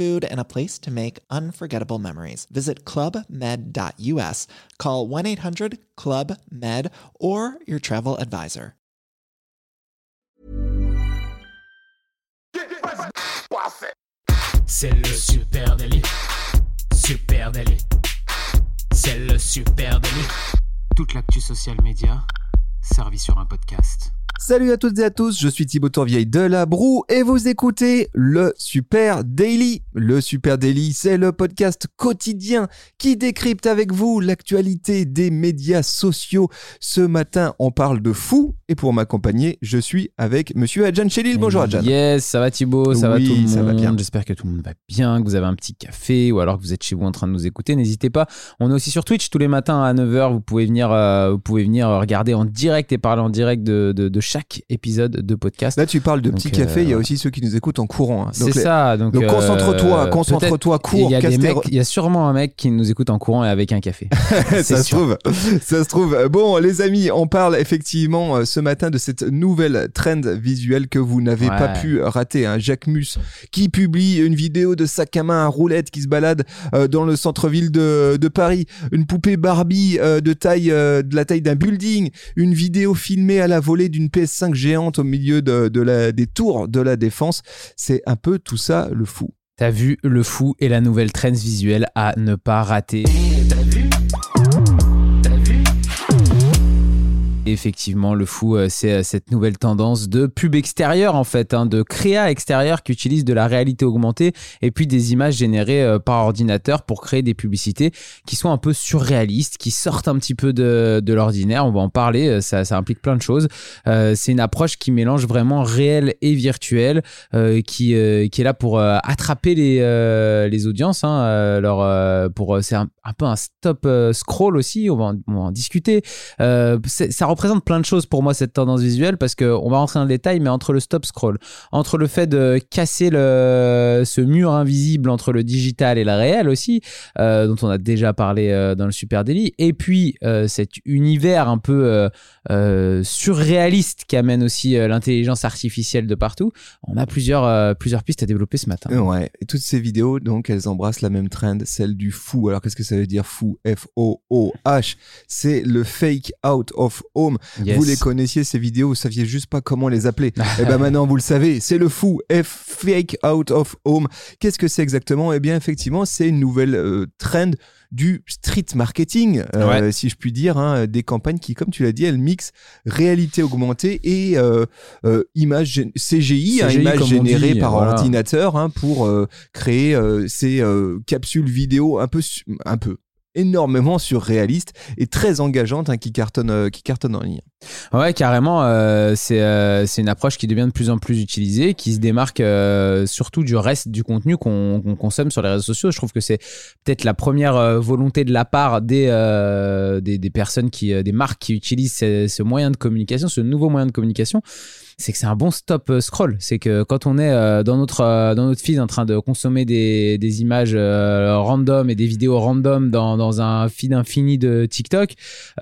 food, and a place to make unforgettable memories. Visit clubmed.us, call 1 800 Club Med, or your travel advisor. C'est le super délit. Super délit. C'est le super délit. Toute l'actu social média servie sur un podcast. Salut à toutes et à tous, je suis Thibaut Tourvieille de La Broue et vous écoutez le Super Daily. Le Super Daily, c'est le podcast quotidien qui décrypte avec vous l'actualité des médias sociaux. Ce matin, on parle de fou et pour m'accompagner, je suis avec monsieur Adjan Chelil. Bonjour Adjan. Yes, ça va Thibaut, ça Oui, va tout le monde. ça va bien. J'espère que tout le monde va bien, que vous avez un petit café ou alors que vous êtes chez vous en train de nous écouter. N'hésitez pas. On est aussi sur Twitch tous les matins à 9h. Vous pouvez venir, euh, vous pouvez venir regarder en direct et parler en direct de, de, de chaque épisode de podcast. Là, tu parles de petits cafés, il y a euh, aussi ceux qui nous écoutent en courant. hein. C'est ça. Donc, donc, euh, concentre-toi, concentre-toi, cours, Il y, a sûrement un mec qui nous écoute en courant et avec un café. ça se trouve, ça se trouve. Bon, les amis, on parle effectivement euh, ce matin de cette nouvelle trend visuelle que vous n'avez Ouais. pas pu rater. Hein. Jacques Mus qui publie une vidéo de sac à main à roulette qui se balade euh, dans le centre-ville de, de Paris, une poupée Barbie euh, de taille euh, de la taille d'un building, une vidéo filmée à la volée d'une PS5 géante au milieu de, des tours de la défense. C'est un peu tout ça le fou. T'as vu le fou et la nouvelle trend visuelle à ne pas rater. Effectivement, le fou, euh, c'est euh, cette nouvelle tendance de pub extérieure, en fait, hein, de créa extérieure qui utilise de la réalité augmentée et puis des images générées euh, par ordinateur pour créer des publicités qui sont un peu surréalistes, qui sortent un petit peu de, de l'ordinaire. On va en parler, ça, ça implique plein de choses. C'est une approche qui mélange vraiment réel et virtuel, qui, qui est là pour attraper les, les audiences. Hein, pour, c'est un, un peu un stop scroll aussi, on va en, on va en discuter. Ça représente plein de choses pour moi cette tendance visuelle parce que on va rentrer dans le détail, mais entre le stop scroll, entre le fait de casser le, ce mur invisible entre le digital et le réel aussi, euh, dont on a déjà parlé euh, dans le Super Daily, et puis euh, cet univers un peu surréaliste qui amène aussi l'intelligence artificielle de partout, on a plusieurs, plusieurs pistes à développer ce matin. Ouais, et toutes ces vidéos, donc, elles embrassent la même trend, celle du fou. Alors, qu'est-ce que ça veut dire fou? F-O-O-H. C'est le fake out of home. Yes. Vous les connaissiez, ces vidéos, vous saviez juste pas comment les appeler. et ben maintenant, vous le savez, c'est le fou. F fake out of home. Qu'est-ce que c'est exactement? Eh bien, effectivement, c'est une nouvelle euh, trend du street marketing, euh, si je puis dire, hein, des campagnes qui, comme tu l'as dit, elles mixent réalité augmentée et euh, euh, images gé- CGI, hein, CGI, on générées dit, par voilà. ordinateur hein, pour créer ces capsules vidéo un peu, un peu énormément surréalistes et très engageantes hein, qui cartonnent euh, qui cartonnent en ligne. Ouais, carrément. euh, c'est euh, c'est une approche qui devient de plus en plus utilisée, qui se démarque euh, surtout du reste du contenu qu'on consomme sur les réseaux sociaux. Je trouve que c'est peut-être la première volonté de la part des, des, personnes, qui, des marques qui utilisent ce, moyen de communication, ce nouveau moyen de communication. C'est que c'est un bon stop scroll. C'est que quand on est dans notre dans notre feed en train de consommer des, des images random et des vidéos random dans, dans un feed infini de TikTok,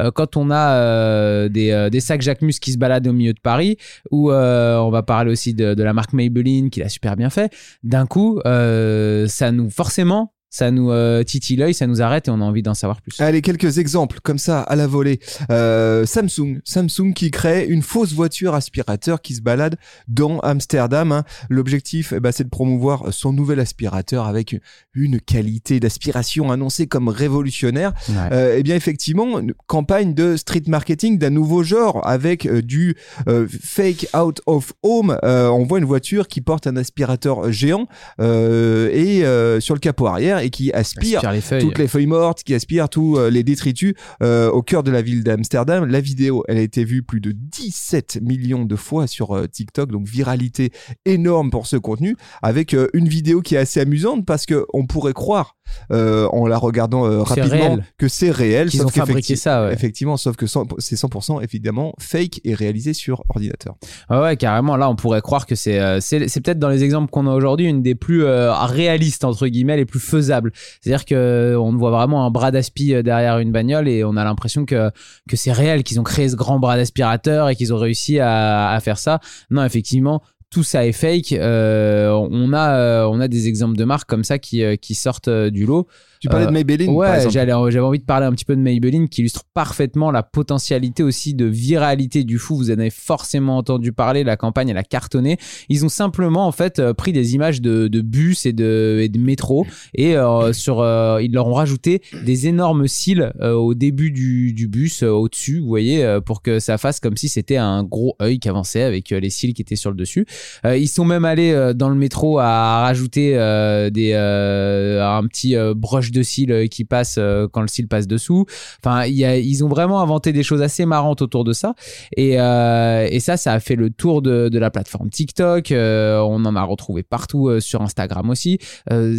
euh, quand on a euh, des, euh, des sacs Jacques Mus qui se baladent au milieu de Paris, ou on va parler aussi de, de la marque Maybelline qui l'a super bien fait, d'un coup, ça nous, forcément, ça nous euh, titille l'œil, ça nous arrête et on a envie d'en savoir plus. Allez, quelques exemples comme ça à la volée. Euh, Samsung, Samsung qui crée une fausse voiture aspirateur qui se balade dans Amsterdam. hein. L'objectif, eh ben, c'est de promouvoir son nouvel aspirateur avec une- qualité d'aspiration annoncée comme révolutionnaire. Ouais. Euh, eh bien, effectivement, une campagne de street marketing d'un nouveau genre avec du fake out of home. On voit une voiture qui porte un aspirateur géant et sur le capot arrière et qui aspire Aspire les feuilles. toutes les feuilles mortes, qui aspire tous euh, les détritus euh, au cœur de la ville d'Amsterdam. La vidéo, elle a été vue plus de 17 millions de fois sur euh, TikTok, donc viralité énorme pour ce contenu, avec une vidéo qui est assez amusante parce que on pourrait croire euh, en la regardant euh, rapidement réel. que c'est réel, Qu'ils sauf ont fabriqué ça, ouais. Effectivement, sauf que 100 c'est 100% évidemment fake et réalisé sur ordinateur. Ouais, ouais, carrément. Là, on pourrait croire que c'est euh, c'est peut-être dans les exemples qu'on a aujourd'hui une des plus réalistes entre guillemets, les plus faisables. C'est-à-dire que on voit vraiment un bras d'aspi derrière une bagnole et on a l'impression que que c'est réel, qu'ils ont créé ce grand bras d'aspirateur et qu'ils ont réussi à, à faire ça. Non, effectivement. Tout ça est fake. Euh, on a euh, on a des exemples de marques comme ça qui euh, qui sortent euh, du lot. Tu parlais Euh, de Maybelline Ouais, j'avais envie de parler un petit peu de Maybelline qui illustre parfaitement la potentialité aussi de viralité du fou. Vous en avez forcément entendu parler, la campagne elle a cartonné. Ils ont simplement en fait pris des images de, de bus et de, et de métro et euh, sur, euh, ils leur ont rajouté des énormes cils euh, au début du, du bus, au-dessus, vous voyez, euh, pour que ça fasse comme si c'était un gros œil qui avançait avec les cils qui étaient sur le dessus. Euh, ils sont même allés euh, dans le métro à rajouter euh, des, un petit brush de cils qui passe quand le cil passe dessous. Enfin, y a, ils ont vraiment inventé des choses assez marrantes autour de ça. Et, et ça, ça a fait le tour de, de la plateforme TikTok. On en a retrouvé partout sur Instagram aussi.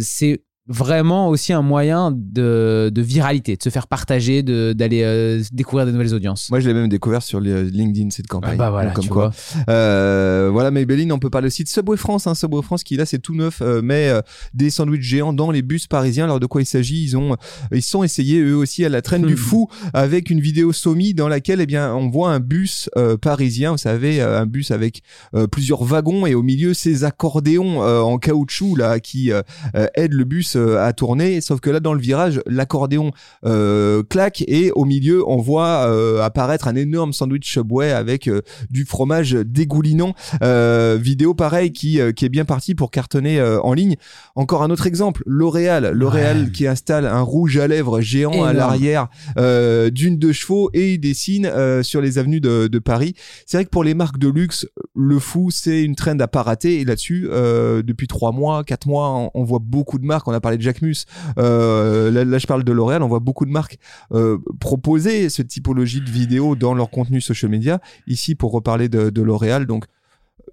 C'est vraiment aussi un moyen de, de viralité, de se faire partager, de- d'aller euh, découvrir de nouvelles audiences. Moi, je l'ai même découvert sur les- LinkedIn cette campagne. Ah bah voilà, comme tu quoi. vois. Euh, voilà, Maybelline, on peut parler aussi de Subway France. Hein, Subway France qui là, c'est tout neuf, euh, met euh, des sandwichs géants dans les bus parisiens. Alors de quoi il s'agit? Ils ont, ils sont essayés eux aussi à la traîne du fou avec une vidéo Somi dans laquelle, eh bien, on voit un bus euh, parisien. Vous savez, euh, un bus avec euh, plusieurs wagons et au milieu ces accordéons euh, en caoutchouc là qui euh, euh, aident le bus euh, à tourner. Sauf que là, dans le virage, l'accordéon euh, claque et au milieu, on voit euh, apparaître un énorme sandwich Subway avec euh, du fromage dégoulinant. Euh, vidéo pareil qui, euh, qui est bien parti pour cartonner euh, en ligne. Encore un autre exemple, L'Oréal. L'Oréal Ouais. qui installe un rouge à lèvres géant à l'arrière euh, d'une de chevaux et il dessine euh, sur les avenues de, de Paris. C'est vrai que pour les marques de luxe, le fou, c'est une trend à pas rater. Et là-dessus, euh, depuis trois mois, quatre mois, on, on voit beaucoup de marques. On a parlé de Jacquemus. Euh, là, je parle de L'Oréal. On voit beaucoup de marques euh, proposer cette typologie de vidéo dans leur contenu social media. Ici, pour reparler de L'Oréal, donc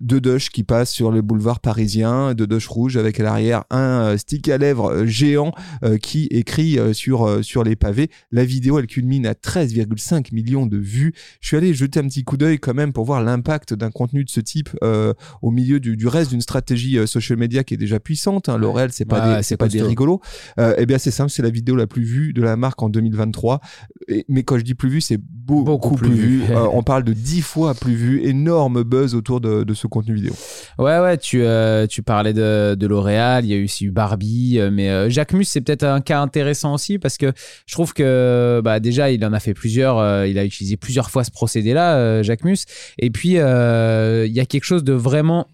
deux Dush qui passent sur le boulevard parisien, deux Dush rouges avec à l'arrière un euh, stick à lèvres euh, géant euh, qui écrit sur sur les pavés. La vidéo elle culmine à 13,5 millions de vues. Je suis allé jeter un petit coup d'œil quand même pour voir l'impact d'un contenu de ce type euh, au milieu du, du reste d'une stratégie social media qui est déjà puissante. Hein. L'Oréal c'est pas des c'est pas des rigolos. Euh, eh bien c'est simple, c'est la vidéo la plus vue de la marque en 2023. Et- mais quand je dis plus vue, c'est beaucoup, Beaucoup plus, plus vue. vue. Euh, on parle de 10 fois plus vue. Énorme buzz autour de, de ce contenu vidéo. Ouais, ouais, tu, euh, tu parlais de, de L'Oréal, il y a eu aussi Barbie, euh, mais euh, Jacques Mus, c'est peut-être un cas intéressant aussi parce que je trouve que bah, déjà, il en a fait plusieurs, euh, il a utilisé plusieurs fois ce procédé-là, euh, Jacques Mus, et puis il y a quelque chose de vraiment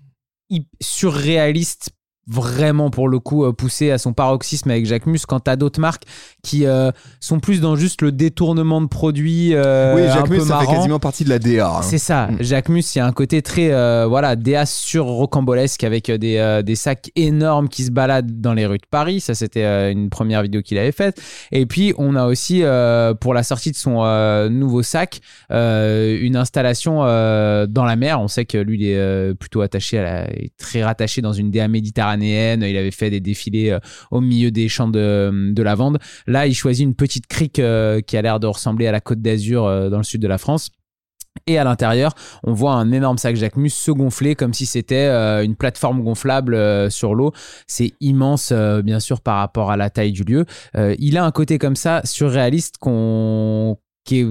surréaliste vraiment pour le coup euh, poussé à son paroxysme avec Jacques Mus quand t'as d'autres marques qui euh, sont plus dans juste le détournement de produits euh, oui, un Jacques peu Mus, ça fait quasiment partie de la DA. hein. C'est ça. Mm. Jacques Mus, il y a un côté très euh, voilà, DA sur rocambolesque avec des, des sacs énormes qui se baladent dans les rues de Paris. Ça, c'était une première vidéo qu'il avait faite. Et puis, on a aussi, pour la sortie de son nouveau sac, une installation dans la mer. On sait que lui, il est plutôt attaché à la, très rattaché dans une DA méditerranéenne. Il avait fait des défilés euh, au milieu des champs de, de lavande. Là, il choisit une petite crique euh, qui a l'air de ressembler à la côte d'Azur euh, dans le sud de la France. Et à l'intérieur, on voit un énorme sac Jacquemus se gonfler comme si c'était une plateforme gonflable sur l'eau. C'est immense, bien sûr, par rapport à la taille du lieu. Il a un côté comme ça surréaliste qu'on qui est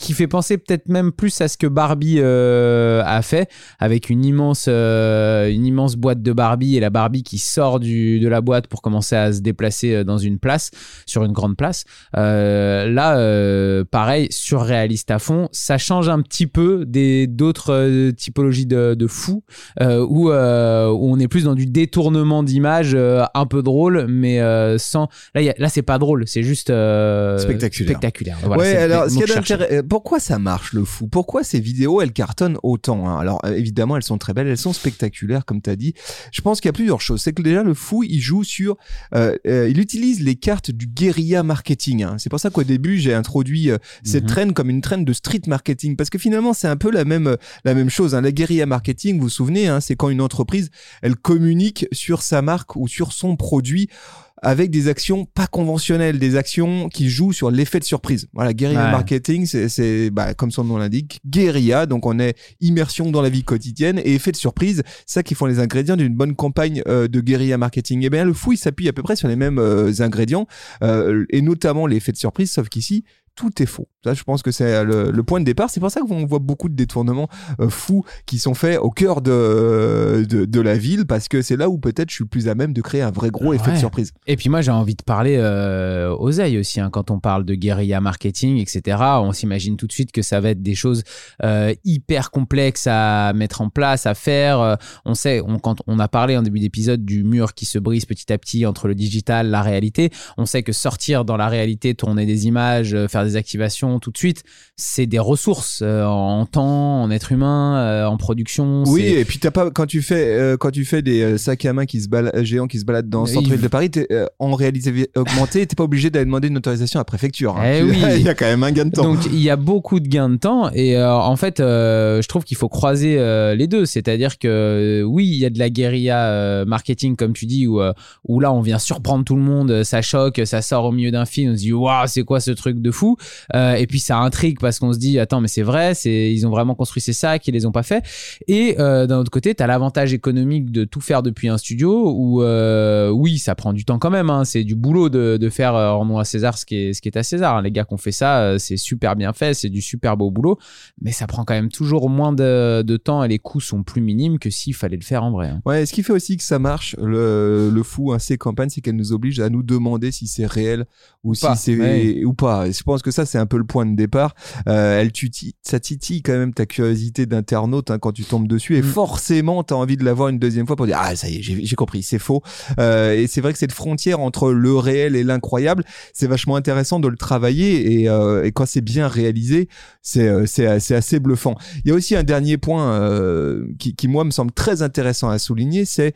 qui fait penser peut-être même plus à ce que Barbie euh, a fait avec une immense euh, une immense boîte de Barbie et la Barbie qui sort du, de la boîte pour commencer à se déplacer euh, dans une place sur une grande place. Euh, là euh, pareil surréaliste à fond. Ça change un petit peu des d'autres euh, typologies de, de fous euh, où, euh, où on est plus dans du détournement d'image euh, un peu drôle mais euh, sans là, y a- là c'est pas drôle c'est juste euh, Spectaculaire. spectaculaire. Voilà, ouais, alors ce qu'il y pourquoi ça marche le fou? Pourquoi ces vidéos elles cartonnent autant hein? Alors euh, évidemment elles sont très belles, elles sont spectaculaires comme tu as dit. Je pense qu'il y a plusieurs choses. C'est que déjà le fou il joue sur, euh, euh, il utilise les cartes du guérilla marketing. Hein. C'est pour ça qu'au début j'ai introduit euh, cette Mhm. traîne comme une traîne de street marketing parce que finalement c'est un peu la même la même chose. Hein. La guérilla marketing, vous vous souvenez, hein, c'est quand une entreprise elle communique sur sa marque ou sur son produit avec des actions pas conventionnelles, des actions qui jouent sur l'effet de surprise. Voilà, guérilla Ouais. marketing, c'est- bah, comme son nom l'indique, guérilla, donc on est immersion dans la vie quotidienne et effet de surprise, ça qui font les ingrédients d'une bonne campagne euh, de guérilla marketing. Et bien le fou, il s'appuie à peu près sur les mêmes euh, ingrédients, euh, et notamment l'effet de surprise, sauf qu'ici, tout est faux. Ça, je pense que c'est le, le point de départ. C'est pour ça qu'on voit beaucoup de détournements euh, fous qui sont faits au cœur de, de, de la ville, parce que c'est là où peut-être je suis plus à même de créer un vrai gros effet de surprise. Et puis moi j'ai envie de parler euh, oseille aussi hein, quand on parle de guérilla marketing etc. On s'imagine tout de suite que ça va être des choses euh, hyper complexes à mettre en place, à faire. Euh, on sait on, quand on a parlé en début d'épisode du mur qui se brise petit à petit entre le digital, la réalité. On sait que sortir dans la réalité, tourner des images, euh, faire des activations tout de suite, c'est des ressources euh, en temps, en être humain, euh, en production. Oui, et puis t'as pas quand tu fais euh, quand tu fais des sacs à main qui se baladent, géants qui se baladent dans le centre-ville il- de Paris, en réalité vi- augmenté, t'es pas obligé d'aller demander une autorisation à la préfecture. hein. Eh Tu- oui. il y a quand même un gain de temps. Donc il y a beaucoup de gains de temps et en fait je trouve qu'il faut croiser les deux, c'est-à-dire que oui il y a de la guérilla marketing comme tu dis où, où là on vient surprendre tout le monde, ça choque, ça sort au milieu d'un film, on se dit waouh c'est quoi ce truc de fou? Euh, et puis ça intrigue parce qu'on se dit attends mais c'est vrai, c'est ils ont vraiment construit ces sacs, ils les ont pas fait et euh, d'un autre côté tu as l'avantage économique de tout faire depuis un studio où euh, oui ça prend du temps quand même, hein, c'est du boulot de, de faire rendons à César ce qui est, ce qui est à César, hein. les gars qui ont fait ça c'est super bien fait, c'est du super beau boulot mais ça prend quand même toujours moins de, de temps et les coûts sont plus minimes que s'il fallait le faire en vrai. hein. Ouais, ce qui fait aussi que ça marche, le, le fou, hein, ces campagnes, c'est qu'elles nous obligent à nous demander si c'est réel ou, pas, si c'est ouais. ou pas. Et je pense que ça, c'est un peu le point de départ. Euh, elle tutille, ça titille quand même ta curiosité d'internaute hein, quand tu tombes dessus, et Mm. forcément, t'as envie de la voir une deuxième fois pour dire ah ça y est, j'ai compris, c'est faux. Euh, et c'est vrai que cette frontière entre le réel et l'incroyable, c'est vachement intéressant de le travailler et, euh, et quand c'est bien réalisé, c'est assez bluffant. Il y a aussi un dernier point qui, qui moi me semble très intéressant à souligner, c'est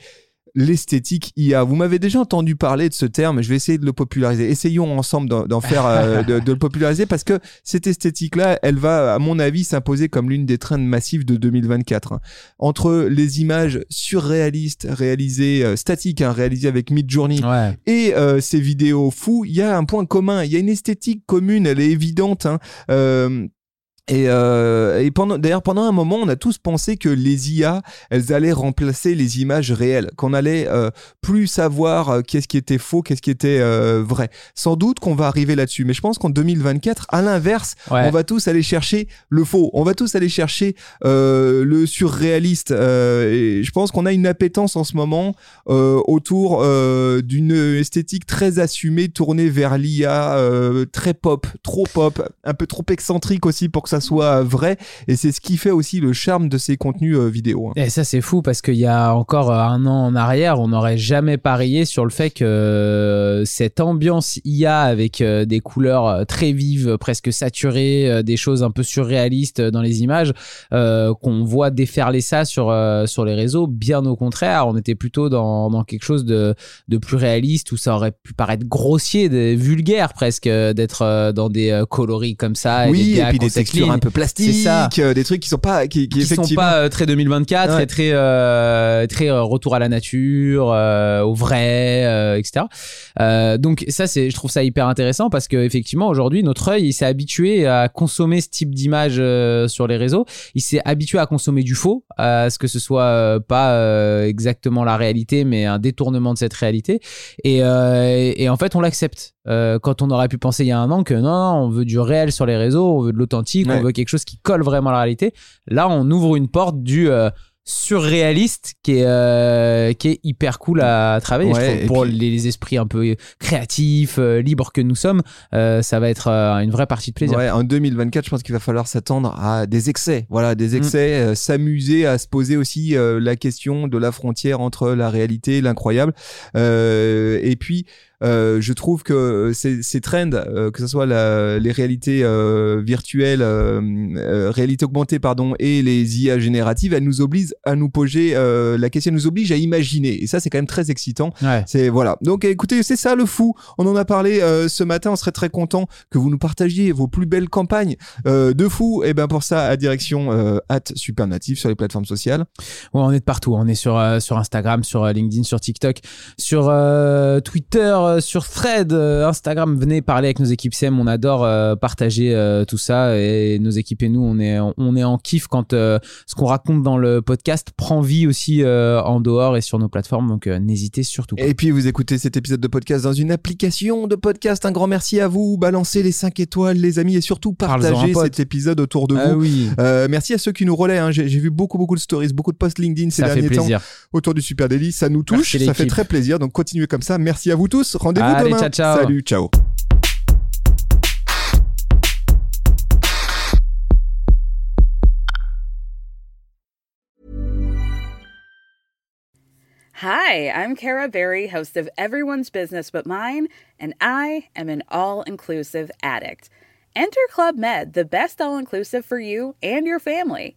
l'esthétique IA. Vous m'avez déjà entendu parler de ce terme, je vais essayer de le populariser. Essayons ensemble d'en faire, euh, de, de le populariser parce que cette esthétique-là, elle va, à mon avis, s'imposer comme l'une des trends massives de 2024. hein. Entre les images surréalistes réalisées, euh, statiques, hein, réalisées avec Midjourney, Ouais. et euh, ces vidéos fous, il y a un point commun, il y a une esthétique commune, elle est évidente. Hein. Euh, et, euh, et pendant, d'ailleurs, pendant un moment, on a tous pensé que les IA, elles allaient remplacer les images réelles, qu'on allait euh, plus savoir euh, qu'est-ce qui était faux, qu'est-ce qui était vrai. Sans doute qu'on va arriver là-dessus, mais je pense qu'en 2024, à l'inverse, Ouais. on va tous aller chercher le faux, on va tous aller chercher le surréaliste. Et je pense qu'on a une appétence en ce moment autour d'une esthétique très assumée, tournée vers l'IA, très pop, trop pop, un peu trop excentrique aussi pour que ça soit vrai. Et c'est ce qui fait aussi le charme de ces contenus euh, vidéo. hein. Et ça, c'est fou parce qu'il y a encore euh, un an en arrière, on n'aurait jamais parié sur le fait que euh, cette ambiance IA avec des couleurs très vives, presque saturées, des choses un peu surréalistes dans les images, euh, qu'on voit déferler ça sur, euh, sur les réseaux. Bien au contraire, on était plutôt dans, dans quelque chose de, de plus réaliste où ça aurait pu paraître grossier, de, vulgaire presque, d'être dans des coloris comme ça. Oui, des et puis des cette textures un peu plastiques, ça. euh, des trucs qui sont pas, qui, qui qui sont pas euh, très 2024 Ouais. et très euh, très euh, retour à la nature euh, au vrai euh, etc Euh, donc ça c'est je trouve ça hyper intéressant parce que effectivement aujourd'hui notre œil il s'est habitué à consommer ce type d'image euh, sur les réseaux il s'est habitué à consommer du faux à ce que ce soit euh, pas euh, exactement la réalité mais un détournement de cette réalité et, euh, et, et en fait on l'accepte Euh, quand on aurait pu penser il y a un an que non, non, on veut du réel sur les réseaux on veut de l'authentique. On veut quelque chose qui colle vraiment à la réalité Là, on ouvre une porte du euh, surréaliste qui est euh, qui est hyper cool à travailler je trouve. pour puis- les esprits un peu créatifs euh, libres que nous sommes euh, ça va être une vraie partie de plaisir Ouais, en 2024, je pense qu'il va falloir s'attendre à des excès. Voilà, des excès, euh, s'amuser à se poser aussi la question de la frontière entre la réalité et l'incroyable. Et puis, euh, je trouve que ces, ces trends, euh, que ce soit la- les réalités euh, virtuelles, euh, euh, réalité augmentée, pardon, et les IA génératives, elles nous obligent à nous poser euh, la question, elles nous obligent à imaginer. Et ça, c'est quand même très excitant. Ouais. C'est voilà. Donc écoutez, c'est ça le fou. On en a parlé euh, ce matin. On serait très content que vous nous partagiez vos plus belles campagnes euh, de fou. Et ben pour ça, à direction euh, @supernatif sur les plateformes sociales. Ouais, on est de partout. On est sur, euh, sur Instagram, sur euh, LinkedIn, sur TikTok, sur euh, Twitter, euh, sur Thread, euh, Instagram. Venez parler avec nos équipes SEM. On adore euh, partager tout ça. Et nos équipes et nous, on est, on est en kiff quand ce qu'on raconte dans le podcast prend vie aussi en dehors et sur nos plateformes. Donc n'hésitez surtout pas. Et puis vous écoutez cet épisode de podcast dans une application de podcast. Un grand merci à vous. Balancez les 5 étoiles, les amis, et surtout partagez cet épisode autour de Ah vous. oui, merci à ceux qui nous relaient. hein. J'ai vu beaucoup, beaucoup de stories, beaucoup de posts LinkedIn ces ça fait derniers temps autour du Super Daily. Ça nous touche, Merci ça fait très plaisir. Donc continuez comme ça. Merci à vous tous. Rendez-vous Allez, demain. ciao, ciao. Salut, ciao. Hi, I'm Kara Berry, host of Everyone's Business But Mine, and I am an all inclusive addict. Enter Club Med, the best all inclusive for you and your family.